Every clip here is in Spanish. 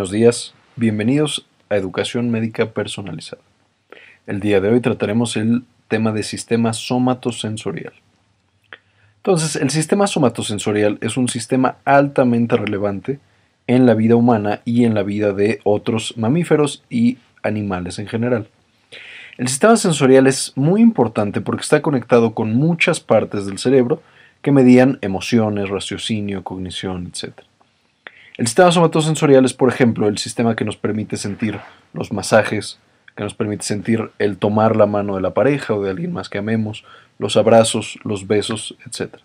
Buenos días, bienvenidos a Educación Médica Personalizada. El día de hoy trataremos el tema de sistema somatosensorial. Entonces, el sistema somatosensorial es un sistema altamente relevante en la vida humana y en la vida de otros mamíferos y animales en general. El sistema sensorial es muy importante porque está conectado con muchas partes del cerebro que medían emociones, raciocinio, cognición, etc. El sistema somatosensorial es, por ejemplo, el sistema que nos permite sentir los masajes, que nos permite sentir el tomar la mano de la pareja o de alguien más que amemos, los abrazos, los besos, etc.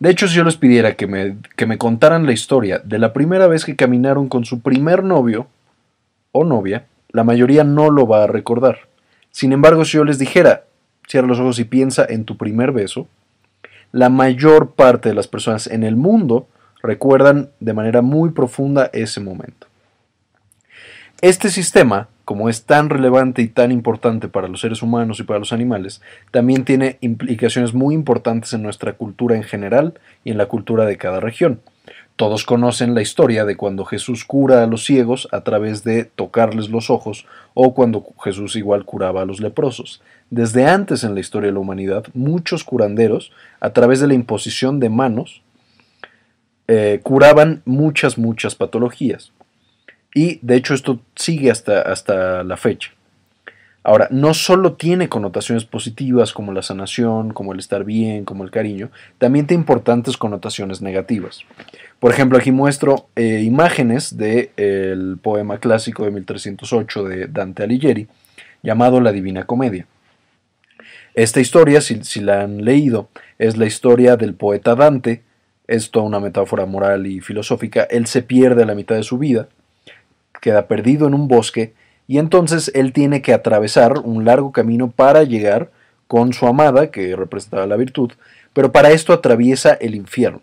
De hecho, si yo les pidiera que me, que me contaran la historia de la primera vez que caminaron con su primer novio o novia, la mayoría no lo va a recordar. Sin embargo, si yo les dijera, cierra los ojos y piensa en tu primer beso, la mayor parte de las personas en el mundo recuerdan de manera muy profunda ese momento. Este sistema, como es tan relevante y tan importante para los seres humanos y para los animales, también tiene implicaciones muy importantes en nuestra cultura en general y en la cultura de cada región. Todos conocen la historia de cuando Jesús cura a los ciegos a través de tocarles los ojos o cuando Jesús igual curaba a los leprosos. Desde antes en la historia de la humanidad, muchos curanderos, a través de la imposición de manos, eh, curaban muchas, muchas patologías. Y de hecho esto sigue hasta, hasta la fecha. Ahora, no solo tiene connotaciones positivas como la sanación, como el estar bien, como el cariño, también tiene importantes connotaciones negativas. Por ejemplo, aquí muestro eh, imágenes del poema clásico de 1308 de Dante Alighieri, llamado La Divina Comedia. Esta historia, si, si la han leído, es la historia del poeta Dante, es toda una metáfora moral y filosófica, él se pierde a la mitad de su vida, queda perdido en un bosque y entonces él tiene que atravesar un largo camino para llegar con su amada, que representaba la virtud, pero para esto atraviesa el infierno.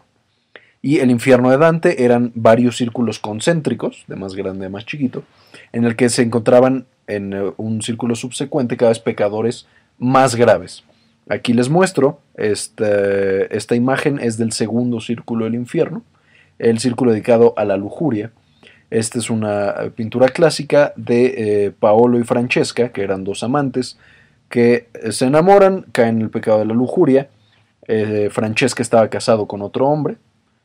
Y el infierno de Dante eran varios círculos concéntricos, de más grande a más chiquito, en el que se encontraban en eh, un círculo subsecuente cada vez pecadores más graves. Aquí les muestro, esta, esta imagen es del segundo círculo del infierno, el círculo dedicado a la lujuria. Esta es una pintura clásica de eh, Paolo y Francesca, que eran dos amantes, que se enamoran, caen en el pecado de la lujuria. Eh, Francesca estaba casado con otro hombre,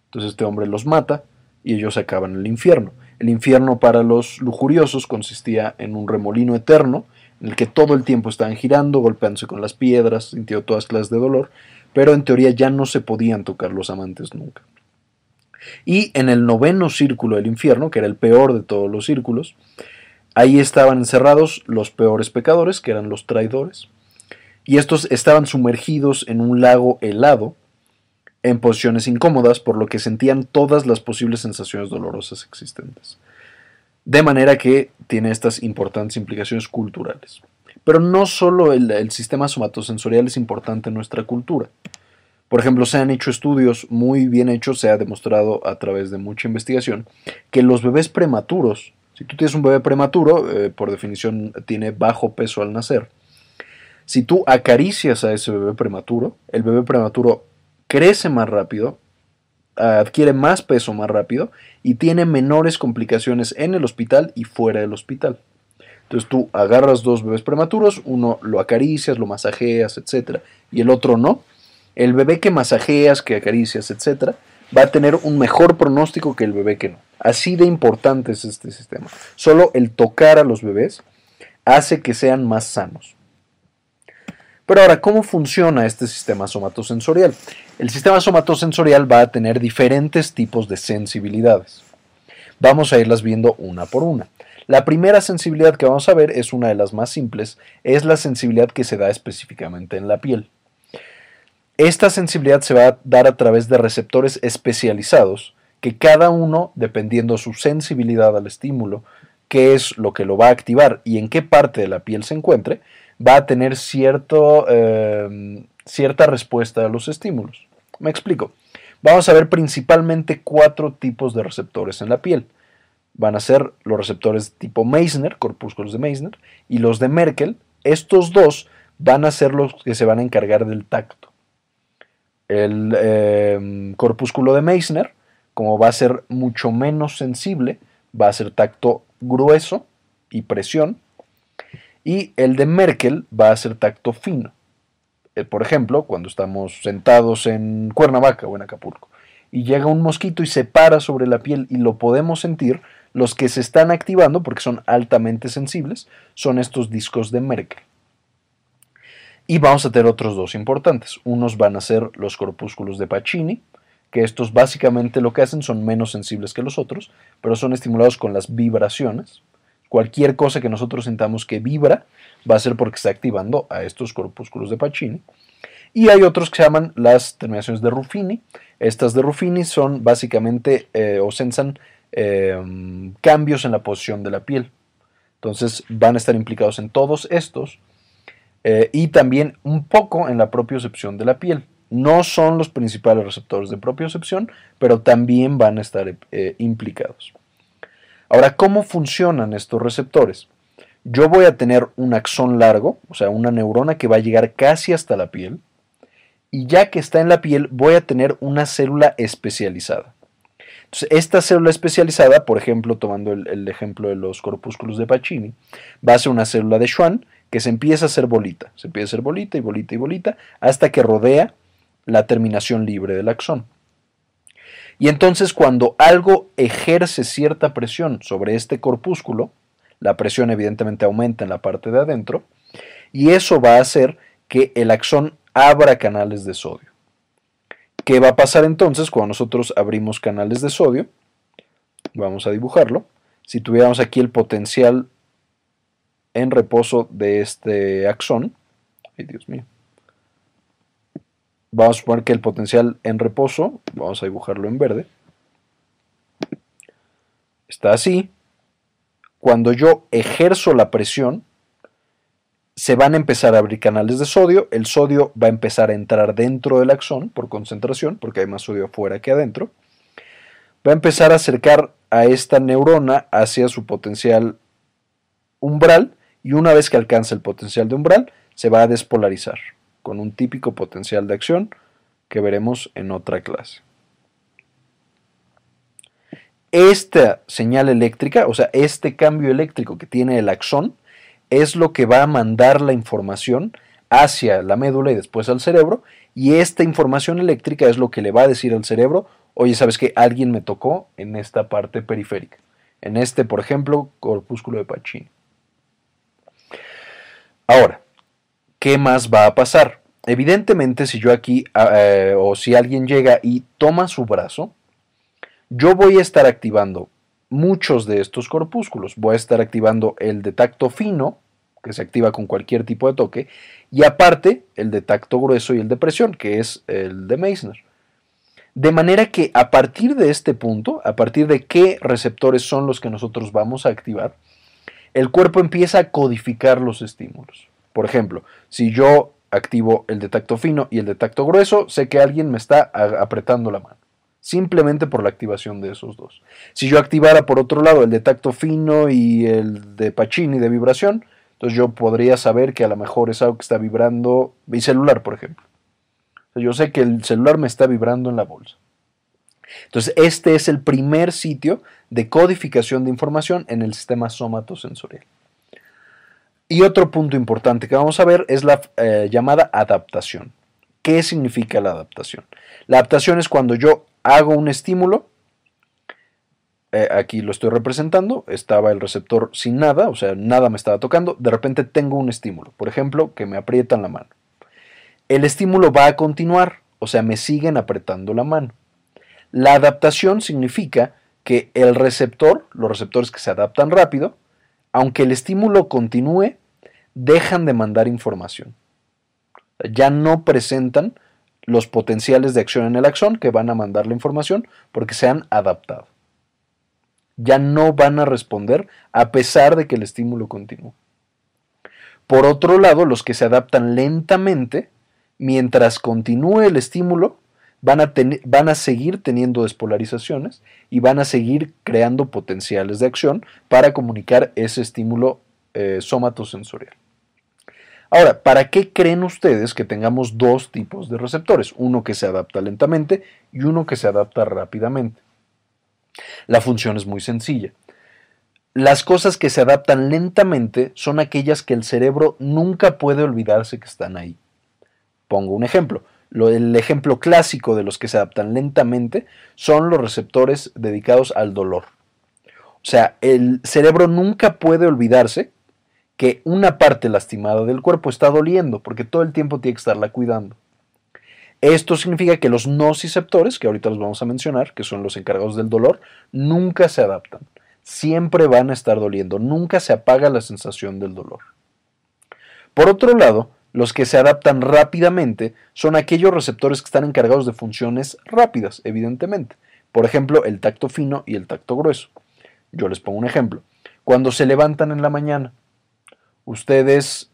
entonces este hombre los mata y ellos acaban el infierno. El infierno para los lujuriosos consistía en un remolino eterno en el que todo el tiempo estaban girando, golpeándose con las piedras, sintió todas clases de dolor, pero en teoría ya no se podían tocar los amantes nunca. Y en el noveno círculo del infierno, que era el peor de todos los círculos, ahí estaban encerrados los peores pecadores, que eran los traidores, y estos estaban sumergidos en un lago helado, en posiciones incómodas, por lo que sentían todas las posibles sensaciones dolorosas existentes. De manera que tiene estas importantes implicaciones culturales. Pero no solo el, sistema somatosensorial es importante en nuestra cultura. Por ejemplo, se han hecho estudios muy bien hechos, se ha demostrado a través de mucha investigación, que los bebés prematuros, si tú tienes un bebé prematuro, eh, por definición tiene bajo peso al nacer, si tú acaricias a ese bebé prematuro, el bebé prematuro crece más rápido, adquiere más peso más rápido y tiene menores complicaciones en el hospital y fuera del hospital. Entonces tú agarras dos bebés prematuros, uno lo acaricias, lo masajeas, etc. Y el otro no. El bebé que masajeas, que acaricias, etc. va a tener un mejor pronóstico que el bebé que no. Así de importante es este sistema. Solo el tocar a los bebés hace que sean más sanos. Pero ahora, ¿cómo funciona este sistema somatosensorial? El sistema somatosensorial va a tener diferentes tipos de sensibilidades. Vamos a irlas viendo una por una. La primera sensibilidad que vamos a ver es una de las más simples, es la sensibilidad que se da específicamente en la piel. Esta sensibilidad se va a dar a través de receptores especializados que cada uno, dependiendo su sensibilidad al estímulo, qué es lo que lo va a activar y en qué parte de la piel se encuentre, va a tener cierto, em, cierta respuesta a los estímulos. Me explico. Vamos a ver principalmente cuatro tipos de receptores en la piel. Van a ser los receptores tipo Meissner, corpúsculos de Meissner, y los de Merkel. Estos dos van a ser los que se van a encargar del tacto. El em, corpúsculo de Meissner, como va a ser mucho menos sensible, va a ser tacto grueso y presión, y el de Merkel va a ser tacto fino. Eh, por ejemplo, cuando estamos sentados en Cuernavaca o en Acapulco y llega un mosquito y se para sobre la piel y lo podemos sentir, los que se están activando, porque son altamente sensibles, son estos discos de Merkel. Y vamos a tener otros dos importantes. Unos van a ser los corpúsculos de Pacini, que estos básicamente lo que hacen son menos sensibles que los otros, pero son estimulados con las vibraciones. Cualquier cosa que nosotros sintamos que vibra va a ser porque está activando a estos corpúsculos de Pacini. Y hay otros que se llaman las terminaciones de Ruffini. Estas de Ruffini son básicamente eh, o sensan eh, cambios en la posición de la piel. Entonces van a estar implicados en todos estos eh, y también un poco en la propiocepción de la piel. No son los principales receptores de propiocepción, pero también van a estar implicados. Ahora, ¿cómo funcionan estos receptores? Yo voy a tener un axón largo, o sea, una neurona que va a llegar casi hasta la piel, y ya que está en la piel voy a tener una célula especializada. Esta célula especializada, por ejemplo, tomando el, ejemplo de los corpúsculos de Pacini, va a ser una célula de Schwann que se empieza a hacer bolita, se empieza a hacer bolita y bolita y bolita hasta que rodea la terminación libre del axón. Y entonces cuando algo ejerce cierta presión sobre este corpúsculo, la presión evidentemente aumenta en la parte de adentro, y eso va a hacer que el axón abra canales de sodio. ¿Qué va a pasar entonces cuando nosotros abrimos canales de sodio? Vamos a dibujarlo. Si tuviéramos aquí el potencial en reposo de este axón, ay Dios mío, vamos a suponer que el potencial en reposo, vamos a dibujarlo en verde, está así. Cuando yo ejerzo la presión, se van a empezar a abrir canales de sodio, el sodio va a empezar a entrar dentro del axón por concentración, porque hay más sodio afuera que adentro, va a empezar a acercar a esta neurona hacia su potencial umbral y una vez que alcanza el potencial de umbral se va a despolarizar con un típico potencial de acción que veremos en otra clase. Esta señal eléctrica, o sea, este cambio eléctrico que tiene el axón, es lo que va a mandar la información hacia la médula y después al cerebro, y esta información eléctrica es lo que le va a decir al cerebro, oye, ¿sabes que Alguien me tocó en esta parte periférica, en este, por ejemplo, corpúsculo de Pacini. Ahora, ¿qué más va a pasar? Evidentemente, si yo aquí, ah, eh, o si alguien llega y toma su brazo, yo voy a estar activando muchos de estos corpúsculos. Voy a estar activando el de tacto fino, que se activa con cualquier tipo de toque, y aparte el de tacto grueso y el de presión, que es el de Meissner. De manera que a partir de este punto, a partir de qué receptores son los que nosotros vamos a activar, el cuerpo empieza a codificar los estímulos. Por ejemplo, si yo activo el de tacto fino y el de tacto grueso, sé que alguien me está apretando la mano simplemente por la activación de esos dos. Si yo activara por otro lado el de tacto fino y el de Pacini de vibración, entonces yo podría saber que a lo mejor es algo que está vibrando, mi celular por ejemplo. yo sé que el celular me está vibrando en la bolsa. Entonces este es el primer sitio de codificación de información en el sistema somatosensorial. Y otro punto importante que vamos a ver es la eh, llamada adaptación. ¿Qué significa la adaptación? La adaptación es cuando yo hago un estímulo, eh, aquí lo estoy representando, estaba el receptor sin nada, o sea, nada me estaba tocando, de repente tengo un estímulo, por ejemplo, que me aprietan la mano. El estímulo va a continuar, o sea, me siguen apretando la mano. La adaptación significa que el receptor, los receptores que se adaptan rápido, aunque el estímulo continúe, dejan de mandar información. Ya no presentan los potenciales de acción en el axón que van a mandar la información porque se han adaptado. Ya no van a responder a pesar de que el estímulo continúe. Por otro lado, los que se adaptan lentamente, mientras continúe el estímulo, van a, van a seguir teniendo despolarizaciones y van a seguir creando potenciales de acción para comunicar ese estímulo eh, somatosensorial. Ahora, ¿para qué creen ustedes que tengamos dos tipos de receptores? Uno que se adapta lentamente y uno que se adapta rápidamente. La función es muy sencilla. las cosas que se adaptan lentamente son aquellas que el cerebro nunca puede olvidarse que están ahí. Pongo un ejemplo. El ejemplo clásico de los que se adaptan lentamente son los receptores dedicados al dolor. O sea, el cerebro nunca puede olvidarse que una parte lastimada del cuerpo está doliendo, porque todo el tiempo tiene que estarla cuidando. Esto significa que los nociceptores, que ahorita los vamos a mencionar, que son los encargados del dolor, nunca se adaptan. Siempre van a estar doliendo, nunca se apaga la sensación del dolor. Por otro lado, los que se adaptan rápidamente son aquellos receptores que están encargados de funciones rápidas, evidentemente. Por ejemplo, el tacto fino y el tacto grueso. Yo les pongo un ejemplo. Cuando se levantan en la mañana, ustedes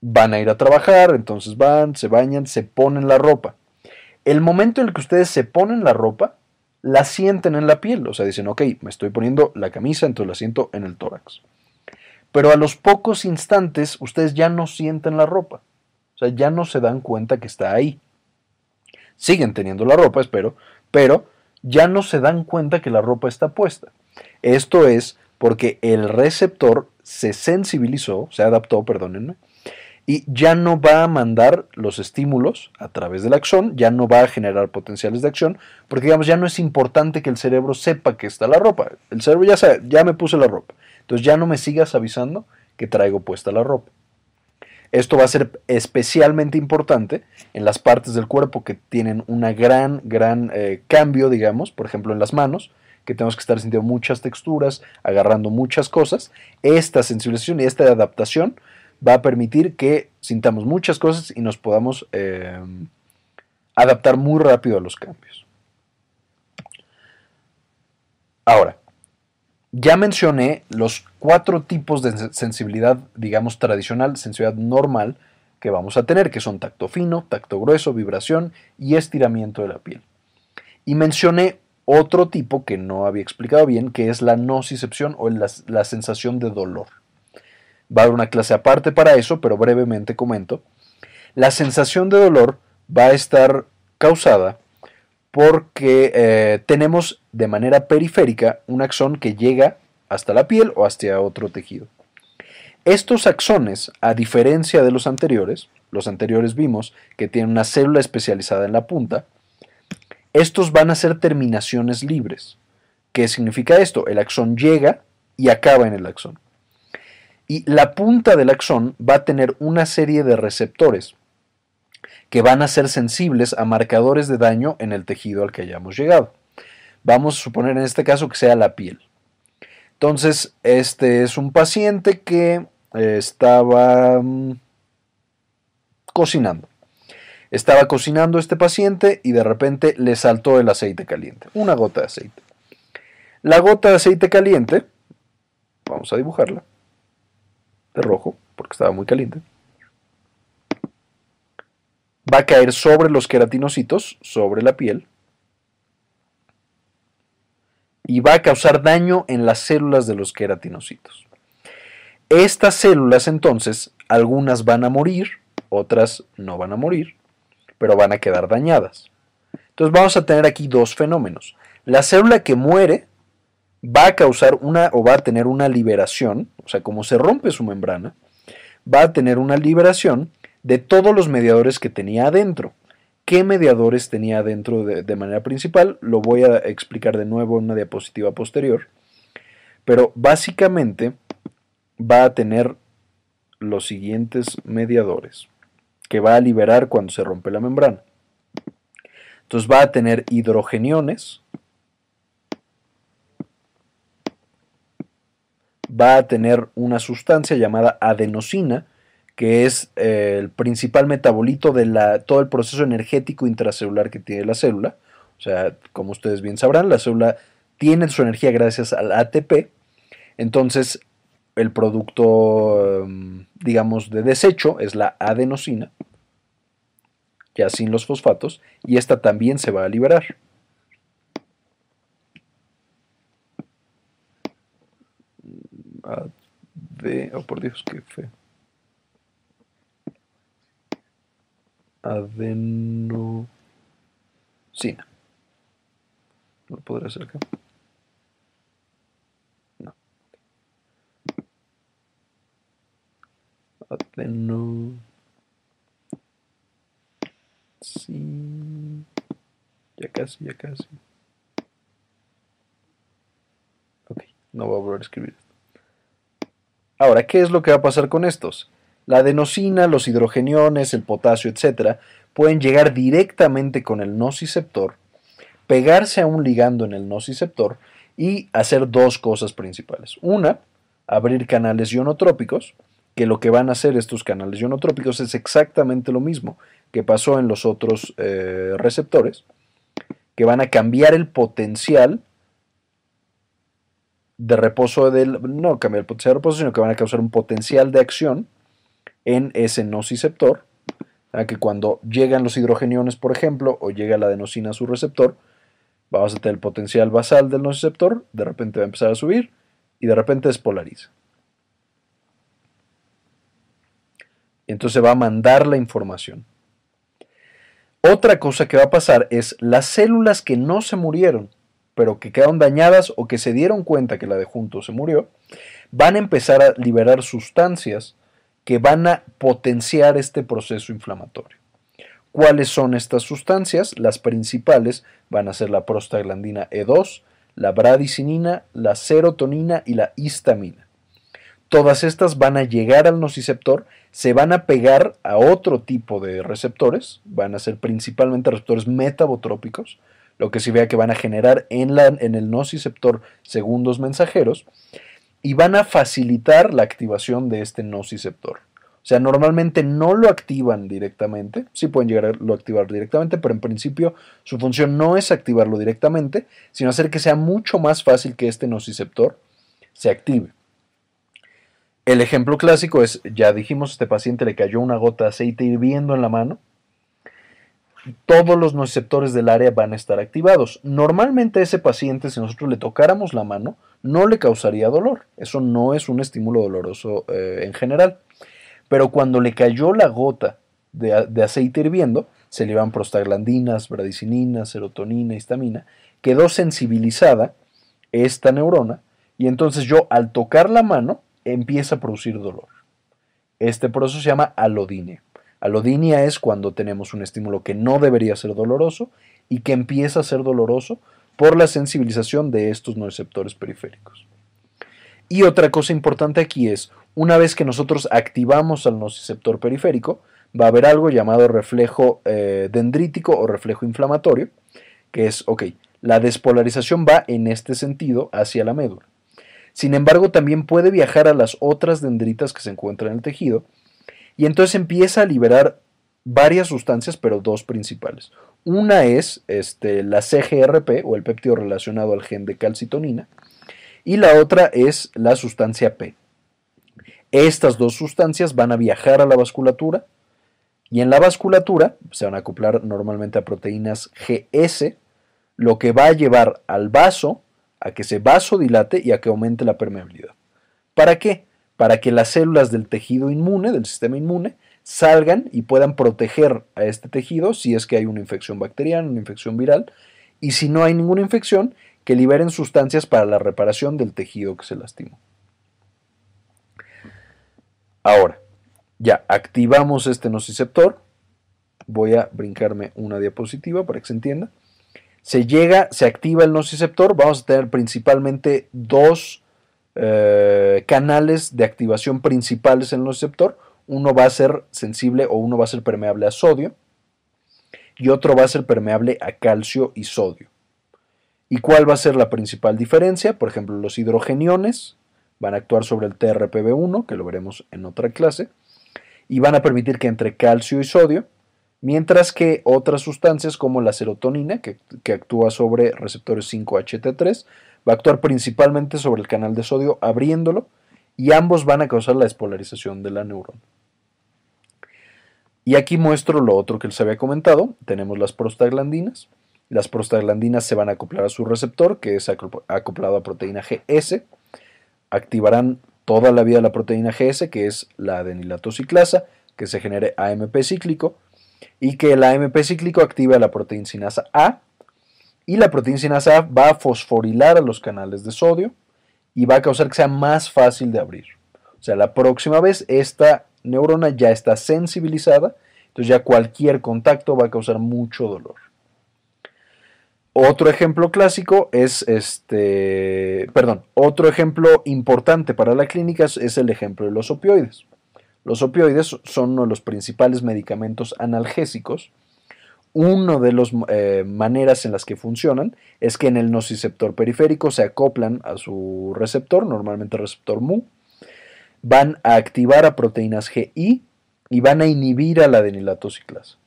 van a ir a trabajar, entonces van, se bañan, se ponen la ropa. El momento en el que ustedes se ponen la ropa, la sienten en la piel, o sea, dicen, ok, me estoy poniendo la camisa, entonces la siento en el tórax. Pero a los pocos instantes ustedes ya no sienten la ropa, o sea, ya no se dan cuenta que está ahí. Siguen teniendo la ropa, espero, pero ya no se dan cuenta que la ropa está puesta. Esto es porque el receptor se sensibilizó, se adaptó, perdónenme, y ya no va a mandar los estímulos a través del axón, ya no va a generar potenciales de acción, porque digamos ya no es importante que el cerebro sepa que está la ropa. El cerebro ya sabe, ya me puse la ropa. Entonces ya no me sigas avisando que traigo puesta la ropa. Esto va a ser especialmente importante en las partes del cuerpo que tienen un gran, gran eh, cambio, digamos, por ejemplo en las manos, que tenemos que estar sintiendo muchas texturas, agarrando muchas cosas. Esta sensibilización y esta adaptación va a permitir que sintamos muchas cosas y nos podamos eh, adaptar muy rápido a los cambios. Ahora, ya mencioné los cuatro tipos de sensibilidad, digamos, tradicional, sensibilidad normal que vamos a tener, que son tacto fino, tacto grueso, vibración y estiramiento de la piel. Y mencioné otro tipo que no había explicado bien, que es la nocicepción o la sensación de dolor. Va a haber una clase aparte para eso, pero brevemente comento. La sensación de dolor va a estar causada porque eh, tenemos de manera periférica un axón que llega hasta la piel o hasta otro tejido. Estos axones, a diferencia de los anteriores, los anteriores vimos que tienen una célula especializada en la punta, estos van a ser terminaciones libres. ¿Qué significa esto? El axón llega y acaba en el axón y la punta del axón va a tener una serie de receptores que van a ser sensibles a marcadores de daño en el tejido al que hayamos llegado. Vamos a suponer en este caso que sea la piel. Entonces, este es un paciente que eh, estaba mm, cocinando. Estaba cocinando este paciente y de repente le saltó el aceite caliente, una gota de aceite. La gota de aceite caliente, vamos a dibujarla, de rojo, porque estaba muy caliente, va a caer sobre los queratinocitos, sobre la piel, y va a causar daño en las células de los queratinocitos. Estas células entonces, algunas van a morir, otras no van a morir, pero van a quedar dañadas. Entonces vamos a tener aquí dos fenómenos. La célula que muere va a causar una o va a tener una liberación, o sea, como se rompe su membrana, va a tener una liberación de todos los mediadores que tenía adentro. ¿Qué mediadores tenía adentro de, manera principal? Lo voy a explicar de nuevo en una diapositiva posterior. Pero básicamente va a tener los siguientes mediadores que va a liberar cuando se rompe la membrana. Entonces va a tener hidrogeniones, va a tener una sustancia llamada adenosina, que es eh, el principal metabolito de la, todo el proceso energético intracelular que tiene la célula. O sea, como ustedes bien sabrán, la célula tiene su energía gracias al ATP. Entonces, el producto, em, digamos, de desecho es la adenosina, ya sin los fosfatos, y esta también se va a liberar. de Oh, por Dios, qué fe. adenosina. ¿Lo podré hacer acá? No. Adenosina. Ya casi, ya casi. Ok, no voy a volver a escribir esto. Ahora, ¿qué es lo que va a pasar con estos? La adenosina, los hidrogeniones, el potasio, etcétera, pueden llegar directamente con el nociceptor, pegarse a un ligando en el nociceptor y hacer dos cosas principales. Una, abrir canales ionotrópicos, que lo que van a hacer estos canales ionotrópicos es exactamente lo mismo que pasó en los otros eh, receptores, que van a cambiar el potencial de reposo del. No cambiar el potencial de reposo, sino que van a causar un potencial de acción en ese nociceptor. Que cuando llegan los hidrogeniones, por ejemplo, o llega la adenosina a su receptor, vamos a tener el potencial basal del nociceptor, de repente va a empezar a subir y de repente despolariza. Entonces va a mandar la información. Otra cosa que va a pasar es las células que no se murieron, pero que quedaron dañadas o que se dieron cuenta que la de junto se murió, van a empezar a liberar sustancias que van a potenciar este proceso inflamatorio. ¿Cuáles son estas sustancias? Las principales van a ser la prostaglandina E2, la bradicinina, la serotonina y la histamina. Todas estas van a llegar al nociceptor, se van a pegar a otro tipo de receptores, van a ser principalmente receptores metabotrópicos, lo que se vea que van a generar en, en el nociceptor segundos mensajeros y van a facilitar la activación de este nociceptor. O sea, normalmente no lo activan directamente, sí pueden llegar a lo activar directamente, pero en principio su función no es activarlo directamente, sino hacer que sea mucho más fácil que este nociceptor se active. El ejemplo clásico es, ya dijimos, este paciente le cayó una gota de aceite hirviendo en la mano. Todos los nociceptores del área van a estar activados. Normalmente ese paciente, si nosotros le tocáramos la mano, no le causaría dolor. Eso no es un estímulo doloroso eh, en general. Pero cuando le cayó la gota de, de aceite hirviendo, se le iban prostaglandinas, bradicininas, serotonina, histamina, quedó sensibilizada esta neurona y entonces yo al tocar la mano empieza a producir dolor. Este proceso se llama alodinia. Alodinia es cuando tenemos un estímulo que no debería ser doloroso y que empieza a ser doloroso por la sensibilización de estos nociceptores periféricos. Y otra cosa importante aquí es, una vez que nosotros activamos al nociceptor periférico, va a haber algo llamado reflejo eh, dendrítico o reflejo inflamatorio, que es, ok, la despolarización va en este sentido hacia la médula. Sin embargo, también puede viajar a las otras dendritas que se encuentran en el tejido y entonces empieza a liberar varias sustancias, pero dos principales. Una es este, la CGRP o el péptido relacionado al gen de calcitonina y la otra es la sustancia P. Estas dos sustancias van a viajar a la vasculatura y en la vasculatura se van a acoplar normalmente a proteínas GS, lo que va a llevar al vaso a que se vasodilate y a que aumente la permeabilidad. ¿Para qué? Para que las células del tejido inmune, del sistema inmune, salgan y puedan proteger a este tejido si es que hay una infección bacteriana, una infección viral, y si no hay ninguna infección, que liberen sustancias para la reparación del tejido que se lastimó. Ahora, ya activamos este nociceptor. Voy a brincarme una diapositiva para que se entienda se llega, se activa el nociceptor, vamos a tener principalmente dos eh, canales de activación principales en el nociceptor. Uno va a ser sensible o uno va a ser permeable a sodio y otro va a ser permeable a calcio y sodio. ¿Y cuál va a ser la principal diferencia? Por ejemplo, los hidrogeniones van a actuar sobre el TRPV1, que lo veremos en otra clase, y van a permitir que entre calcio y sodio mientras que otras sustancias como la serotonina, que, actúa sobre receptores 5HT3, va a actuar principalmente sobre el canal de sodio abriéndolo y ambos van a causar la despolarización de la neurona. Y aquí muestro lo otro que les había comentado. Tenemos las prostaglandinas. Las prostaglandinas se van a acoplar a su receptor, que es acoplado a proteína GS. Activarán toda la vida la proteína GS, que es la adenilatociclasa, que se genere AMP cíclico y que el AMP cíclico activa la proteína sinasa A y la proteína sinasa A va a fosforilar a los canales de sodio y va a causar que sea más fácil de abrir. O sea, la próxima vez esta neurona ya está sensibilizada, entonces ya cualquier contacto va a causar mucho dolor. Otro ejemplo clásico es este, perdón, otro ejemplo importante para la clínica es el ejemplo de los opioides. Los opioides son uno de los principales medicamentos analgésicos. Una de las eh, maneras en las que funcionan es que en el nociceptor periférico se acoplan a su receptor, normalmente receptor MU, van a activar a proteínas GI y van a inhibir a la adenilatociclasa,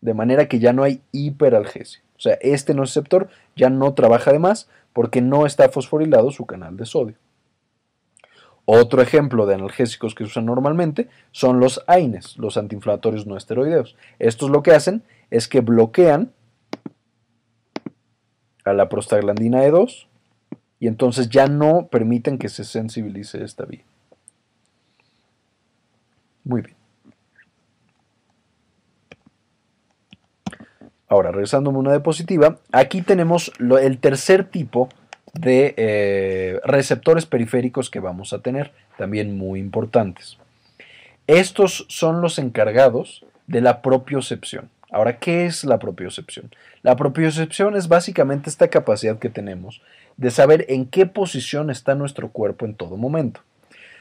de manera que ya no hay hiperalgesia. O sea, este nociceptor ya no trabaja de más porque no está fosforilado su canal de sodio. Otro ejemplo de analgésicos que se usan normalmente son los AINES, los antiinflamatorios no esteroideos. Estos lo que hacen es que bloquean a la prostaglandina E2 y entonces ya no permiten que se sensibilice esta vía. Muy bien. Ahora, regresando a una diapositiva, aquí tenemos el tercer tipo de eh, receptores periféricos que vamos a tener, también muy importantes. Estos son los encargados de la propiocepción. Ahora, ¿qué es la propiocepción? La propiocepción es básicamente esta capacidad que tenemos de saber en qué posición está nuestro cuerpo en todo momento.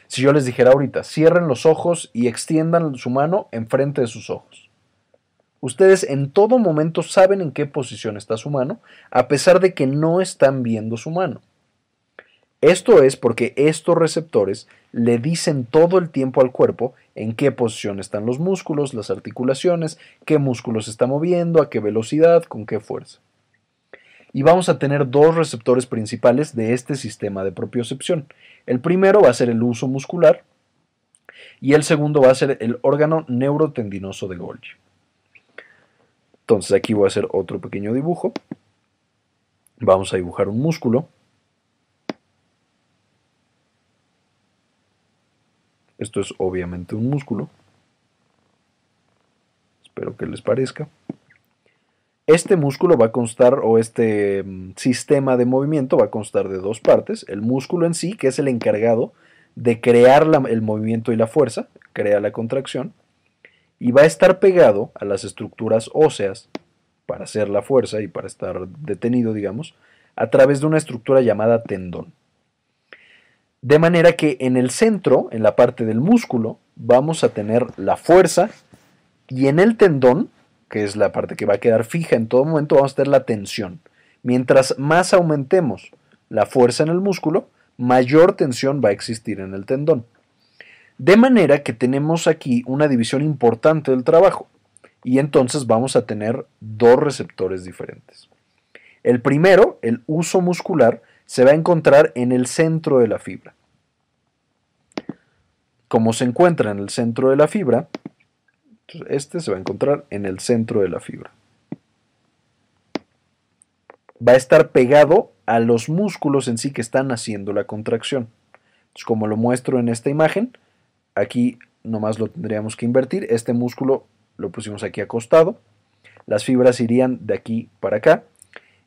Si yo les dijera ahorita, cierren los ojos y extiendan su mano enfrente de sus ojos. Ustedes en todo momento saben en qué posición está su mano, a pesar de que no están viendo su mano. Esto es porque estos receptores le dicen todo el tiempo al cuerpo en qué posición están los músculos, las articulaciones, qué músculos se está moviendo, a qué velocidad, con qué fuerza. Y vamos a tener dos receptores principales de este sistema de propiocepción. El primero va a ser el uso muscular y el segundo va a ser el órgano neurotendinoso de Golgi. Entonces aquí voy a hacer otro pequeño dibujo. Vamos a dibujar un músculo. Esto es obviamente un músculo. Espero que les parezca. Este músculo va a constar, o este mm, sistema de movimiento va a constar de dos partes. El músculo en sí, que es el encargado de crear el movimiento y la fuerza, crea la contracción y va a estar pegado a las estructuras óseas para hacer la fuerza y para estar detenido, digamos, a través de una estructura llamada tendón. De manera que en el centro, en la parte del músculo, vamos a tener la fuerza y en el tendón, que es la parte que va a quedar fija en todo momento, vamos a tener la tensión. Mientras más aumentemos la fuerza en el músculo, mayor tensión va a existir en el tendón. De manera que tenemos aquí una división importante del trabajo y entonces vamos a tener dos receptores diferentes. El primero, el uso muscular, se va a encontrar en el centro de la fibra. Como se encuentra en el centro de la fibra, este se va a encontrar en el centro de la fibra. Va a estar pegado a los músculos en sí que están haciendo la contracción. como lo muestro en esta imagen, Aquí nomás lo tendríamos que invertir. Este músculo lo pusimos aquí acostado. Las fibras irían de aquí para acá.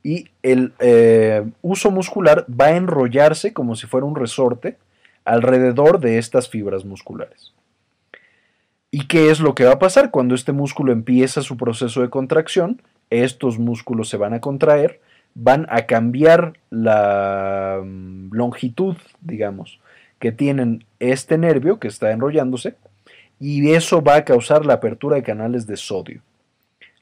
Y el eh, uso muscular va a enrollarse como si fuera un resorte alrededor de estas fibras musculares. ¿Y qué es lo que va a pasar cuando este músculo empieza su proceso de contracción? Estos músculos se van a contraer, van a cambiar la mm, longitud, digamos, que tienen este nervio que está enrollándose y eso va a causar la apertura de canales de sodio.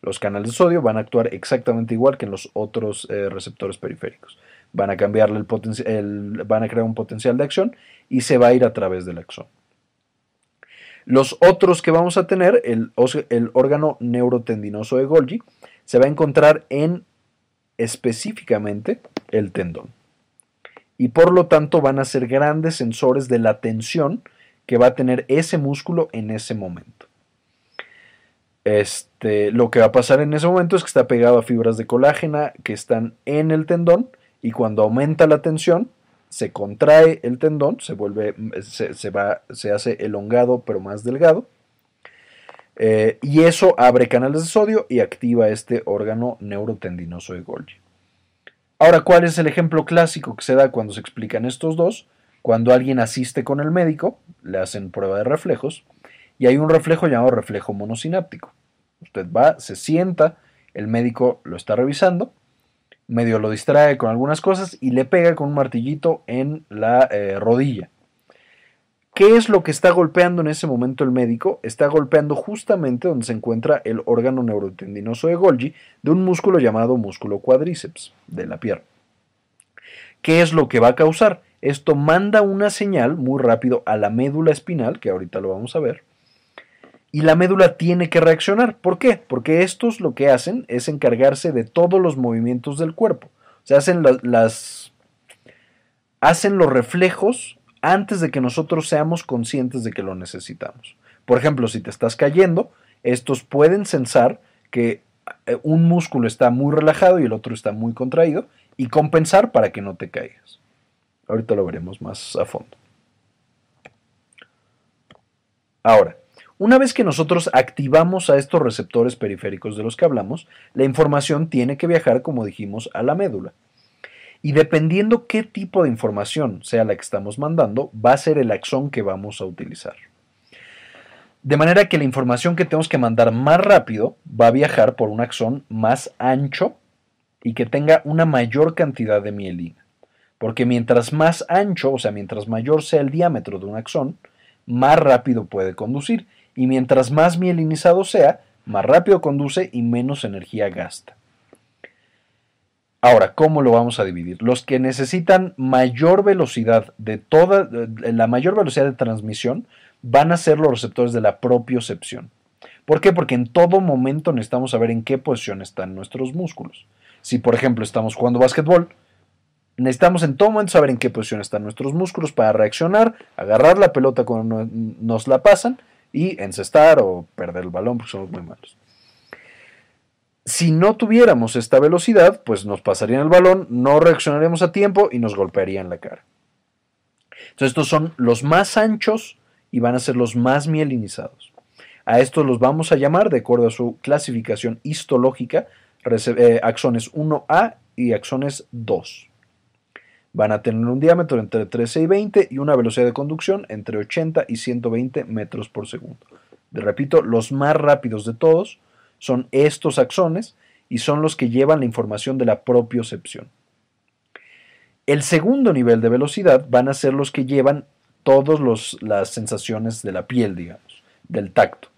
Los canales de sodio van a actuar exactamente igual que en los otros eh, receptores periféricos. Van a cambiarle el, van a crear un potencial de acción y se va a ir a través del axón. Los otros que vamos a tener, el, órgano neurotendinoso de Golgi, se va a encontrar en específicamente el tendón y por lo tanto van a ser grandes sensores de la tensión que va a tener ese músculo en ese momento. Este, lo que va a pasar en ese momento es que está pegado a fibras de colágena que están en el tendón y cuando aumenta la tensión se contrae el tendón, se vuelve, se, va, se hace elongado pero más delgado. Eh, y eso abre canales de sodio y activa este órgano neurotendinoso de Golgi. Ahora, ¿cuál es el ejemplo clásico que se da cuando se explican estos dos? Cuando alguien asiste con el médico, le hacen prueba de reflejos y hay un reflejo llamado reflejo monosináptico. Usted va, se sienta, el médico lo está revisando, medio lo distrae con algunas cosas y le pega con un martillito en la eh, rodilla. ¿Qué es lo que está golpeando en ese momento el médico? Está golpeando justamente donde se encuentra el órgano neurotendinoso de Golgi de un músculo llamado músculo cuádriceps de la pierna. ¿Qué es lo que va a causar? Esto manda una señal muy rápido a la médula espinal, que ahorita lo vamos a ver, y la médula tiene que reaccionar. ¿Por qué? Porque estos lo que hacen es encargarse de todos los movimientos del cuerpo. O sea, hacen las hacen los reflejos antes de que nosotros seamos conscientes de que lo necesitamos. Por ejemplo, si te estás cayendo, estos pueden sensar que eh, un músculo está muy relajado y el otro está muy contraído y compensar para que no te caigas. Ahorita lo veremos más a fondo. Ahora, una vez que nosotros activamos a estos receptores periféricos de los que hablamos, la información tiene que viajar, como dijimos, a la médula. Y dependiendo qué tipo de información sea la que estamos mandando, va a ser el axón que vamos a utilizar. De manera que la información que tenemos que mandar más rápido va a viajar por un axón más ancho y que tenga una mayor cantidad de mielina. Porque mientras más ancho, o sea, mientras mayor sea el diámetro de un axón, más rápido puede conducir. Y mientras más mielinizado sea, más rápido conduce y menos energía gasta. Ahora, ¿cómo lo vamos a dividir? Los que necesitan mayor velocidad de toda, la mayor velocidad de transmisión van a ser los receptores de la propiocepción. ¿Por qué? Porque en todo momento necesitamos saber en qué posición están nuestros músculos. Si, por ejemplo, estamos jugando básquetbol, necesitamos en todo momento saber en qué posición están nuestros músculos para reaccionar, agarrar la pelota cuando nos la pasan y encestar o perder el balón porque somos muy malos. Si no tuviéramos esta velocidad, pues nos pasarían el balón, no reaccionaríamos a tiempo y nos golpearían la cara. Entonces estos son los más anchos y van a ser los más mielinizados. A estos los vamos a llamar, de acuerdo a su clasificación histológica, eh, axones 1A y axones 2. Van a tener un diámetro entre 13 y 20 y una velocidad de conducción entre 80 y 120 metros por segundo. De, repito, los más rápidos de todos son estos axones y son los que llevan la información de la propiocepción. El segundo nivel de velocidad van a ser los que llevan todas las sensaciones de la piel, digamos, del tacto.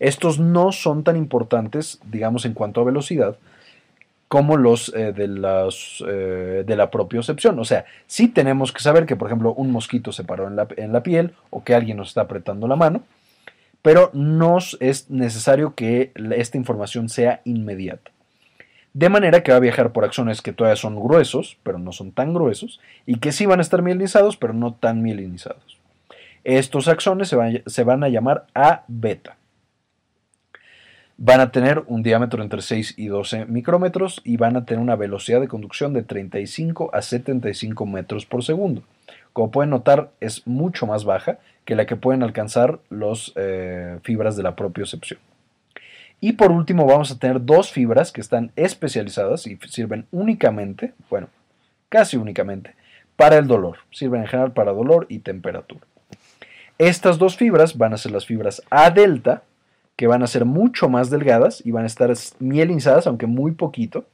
Estos no son tan importantes, digamos, en cuanto a velocidad, como los eh, de, las, eh, de la propiocepción. O sea, sí tenemos que saber que, por ejemplo, un mosquito se paró en la, en la piel o que alguien nos está apretando la mano, pero no es necesario que esta información sea inmediata. De manera que va a viajar por axones que todavía son gruesos, pero no son tan gruesos, y que sí van a estar mielinizados, pero no tan mielinizados. Estos axones se van, se van a llamar A beta van a tener un diámetro entre 6 y 12 micrómetros y van a tener una velocidad de conducción de 35 a 75 metros por segundo. Como pueden notar, es mucho más baja que la que pueden alcanzar las eh, fibras de la propiocepción. Y por último vamos a tener dos fibras que están especializadas y sirven únicamente, bueno, casi únicamente, para el dolor. Sirven en general para dolor y temperatura. Estas dos fibras van a ser las fibras A delta, que van a ser mucho más delgadas y van a estar mielinizadas, aunque muy poquito.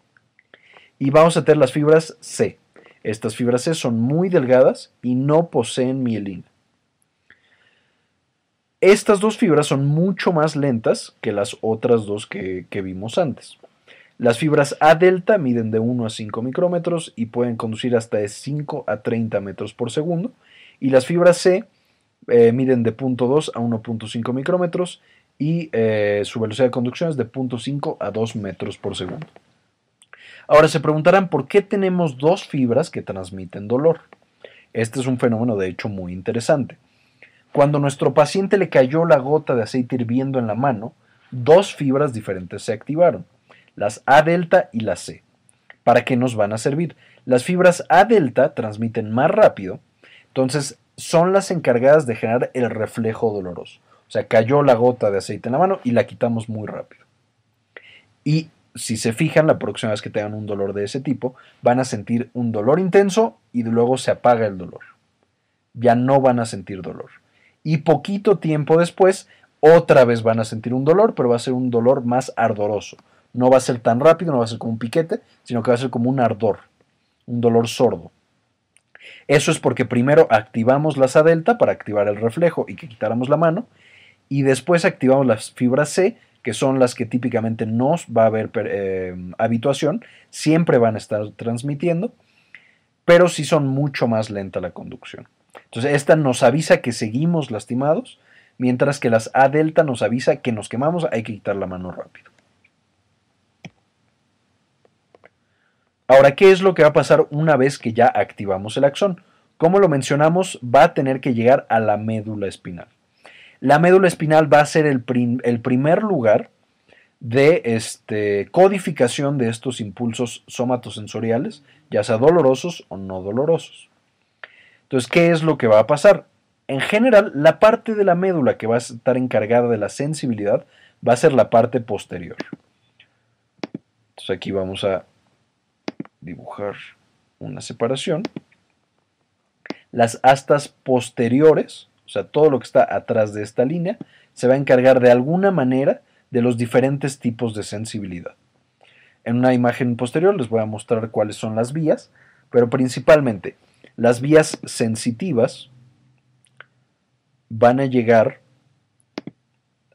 Y vamos a tener las fibras C. Estas fibras C son muy delgadas y no poseen mielina. Estas dos fibras son mucho más lentas que las otras dos que, vimos antes. Las fibras A delta miden de 1 a 5 micrómetros y pueden conducir hasta de 5 a 30 metros por segundo. Y las fibras C eh, miden de 0.2 a 1.5 micrómetros y eh, su velocidad de conducción es de 0.5 a 2 metros por segundo. Ahora se preguntarán por qué tenemos dos fibras que transmiten dolor. Este es un fenómeno de hecho muy interesante. Cuando nuestro paciente le cayó la gota de aceite hirviendo en la mano, dos fibras diferentes se activaron, las A delta y la C. ¿Para qué nos van a servir? Las fibras A delta transmiten más rápido, entonces son las encargadas de generar el reflejo doloroso. O sea, cayó la gota de aceite en la mano y la quitamos muy rápido. Y si se fijan, la próxima vez que tengan un dolor de ese tipo, van a sentir un dolor intenso y luego se apaga el dolor. Ya no van a sentir dolor. Y poquito tiempo después, otra vez van a sentir un dolor, pero va a ser un dolor más ardoroso. No va a ser tan rápido, no va a ser como un piquete, sino que va a ser como un ardor, un dolor sordo. Eso es porque primero activamos la A delta para activar el reflejo y que quitáramos la mano, y después activamos las fibras C, que son las que típicamente no va a haber eh, habituación, siempre van a estar transmitiendo, pero sí son mucho más lenta la conducción. Entonces, esta nos avisa que seguimos lastimados, mientras que las A delta nos avisa que nos quemamos, hay que quitar la mano rápido. Ahora, ¿qué es lo que va a pasar una vez que ya activamos el axón? Como lo mencionamos, va a tener que llegar a la médula espinal. La médula espinal va a ser el, primer lugar de este, codificación de estos impulsos somatosensoriales, ya sea dolorosos o no dolorosos. Entonces, ¿qué es lo que va a pasar? En general, la parte de la médula que va a estar encargada de la sensibilidad va a ser la parte posterior. Entonces aquí vamos a dibujar una separación. Las astas posteriores, o sea, todo lo que está atrás de esta línea, se va a encargar de alguna manera de los diferentes tipos de sensibilidad. En una imagen posterior les voy a mostrar cuáles son las vías, pero principalmente las vías sensitivas van a llegar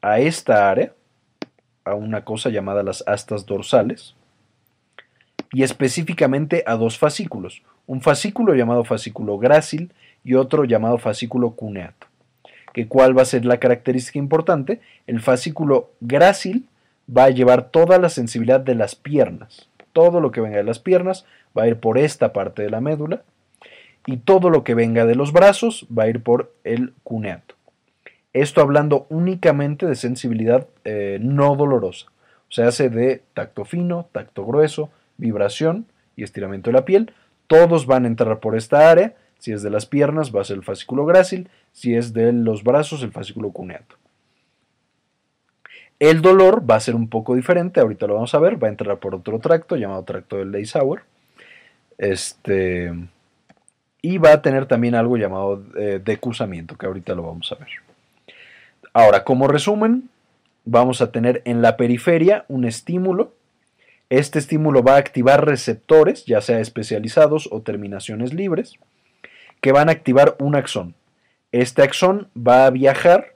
a esta área, a una cosa llamada las astas dorsales, y específicamente a dos fascículos, un fascículo llamado fascículo grácil y otro llamado fascículo cuneato. ¿Que ¿Cuál va a ser la característica importante? El fascículo grácil va a llevar toda la sensibilidad de las piernas. Todo lo que venga de las piernas va a ir por esta parte de la médula y todo lo que venga de los brazos va a ir por el cuneato. Esto hablando únicamente de sensibilidad eh, no dolorosa. O sea, hace de tacto fino, tacto grueso, vibración y estiramiento de la piel. Todos van a entrar por esta área. Si es de las piernas va a ser el fascículo grácil, si es de los brazos el fascículo cuneato. El dolor va a ser un poco diferente, ahorita lo vamos a ver, va a entrar por otro tracto llamado tracto del Leisauer. Este, y va a tener también algo llamado eh, decusamiento, que ahorita lo vamos a ver. Ahora, como resumen, vamos a tener en la periferia un estímulo. Este estímulo va a activar receptores, ya sea especializados o terminaciones libres, que van a activar un axón. Este axón va a viajar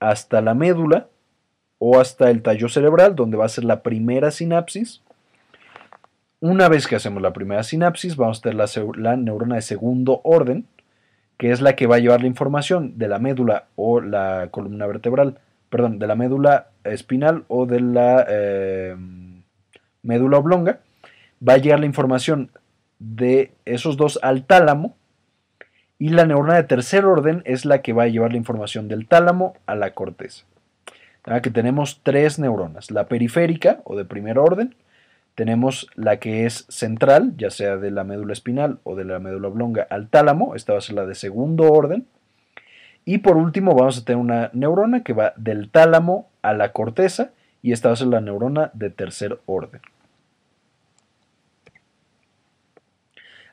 hasta la médula o hasta el tallo cerebral, donde va a ser la primera sinapsis una vez que hacemos la primera sinapsis, vamos a tener la, neurona de segundo orden, que es la que va a llevar la información de la médula o la columna vertebral, perdón, de la médula espinal o de la em, médula oblonga. Va a llegar la información de esos dos al tálamo y la neurona de tercer orden es la que va a llevar la información del tálamo a la corteza. Que tenemos tres neuronas, la periférica o de primer orden, tenemos la que es central, ya sea de la médula espinal o de la médula oblonga al tálamo, esta va a ser la de segundo orden. Y por último vamos a tener una neurona que va del tálamo a la corteza y esta va a ser la neurona de tercer orden.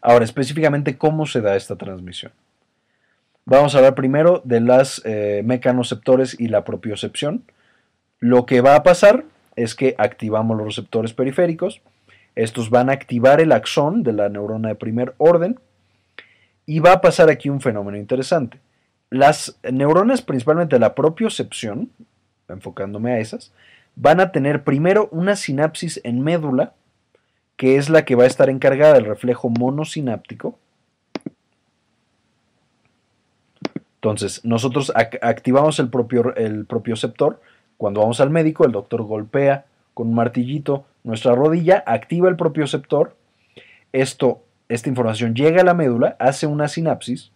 Ahora, específicamente, ¿cómo se da esta transmisión? Vamos a hablar primero de las eh, mecanoceptores y la propiocepción. Lo que va a pasar es que activamos los receptores periféricos. Estos van a activar el axón de la neurona de primer orden. Y va a pasar aquí un fenómeno interesante. Las neuronas, principalmente la propiocepción, enfocándome a esas, van a tener primero una sinapsis en médula, que es la que va a estar encargada del reflejo monosináptico. Entonces, nosotros activamos el propio, el cuando vamos al médico, el doctor golpea con un martillito nuestra rodilla, activa el propioceptor. Esto, esta información llega a la médula, hace una sinapsis.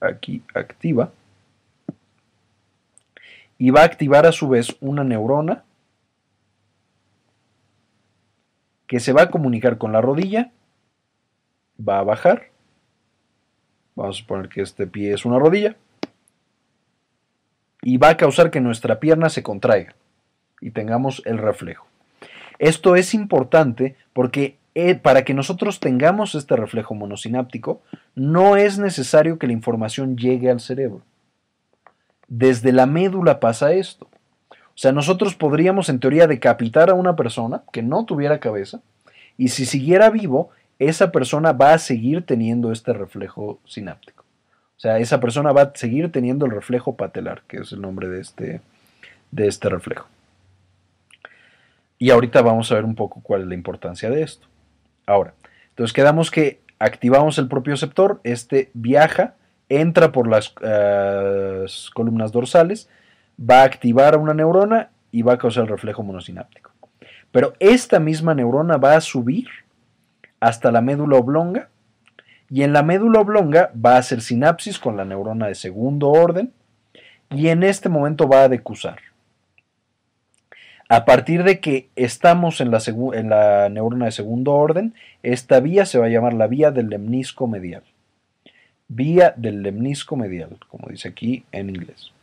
Aquí activa. Y va a activar a su vez una neurona que se va a comunicar con la rodilla, va a bajar. Vamos a suponer que este pie es una rodilla y va a causar que nuestra pierna se contraiga y tengamos el reflejo. Esto es importante porque eh, para que nosotros tengamos este reflejo monosináptico, no es necesario que la información llegue al cerebro. desde la médula pasa esto. O sea, nosotros podríamos en teoría decapitar a una persona que no tuviera cabeza y si siguiera vivo, esa persona va a seguir teniendo este reflejo sináptico. O sea, esa persona va a seguir teniendo el reflejo patelar, que es el nombre de este, de este reflejo. Y ahorita vamos a ver un poco cuál es la importancia de esto. Ahora, entonces quedamos que activamos el propioceptor, este viaja, entra por las eh, columnas dorsales, va a activar una neurona y va a causar el reflejo monosináptico. Pero esta misma neurona va a subir hasta la médula oblonga y en la médula oblonga va a hacer sinapsis con la neurona de segundo orden y en este momento va a decusar. A partir de que estamos en la, en la, neurona de segundo orden, esta vía se va a llamar la vía del lemnisco medial. Vía del lemnisco medial, como dice aquí en inglés.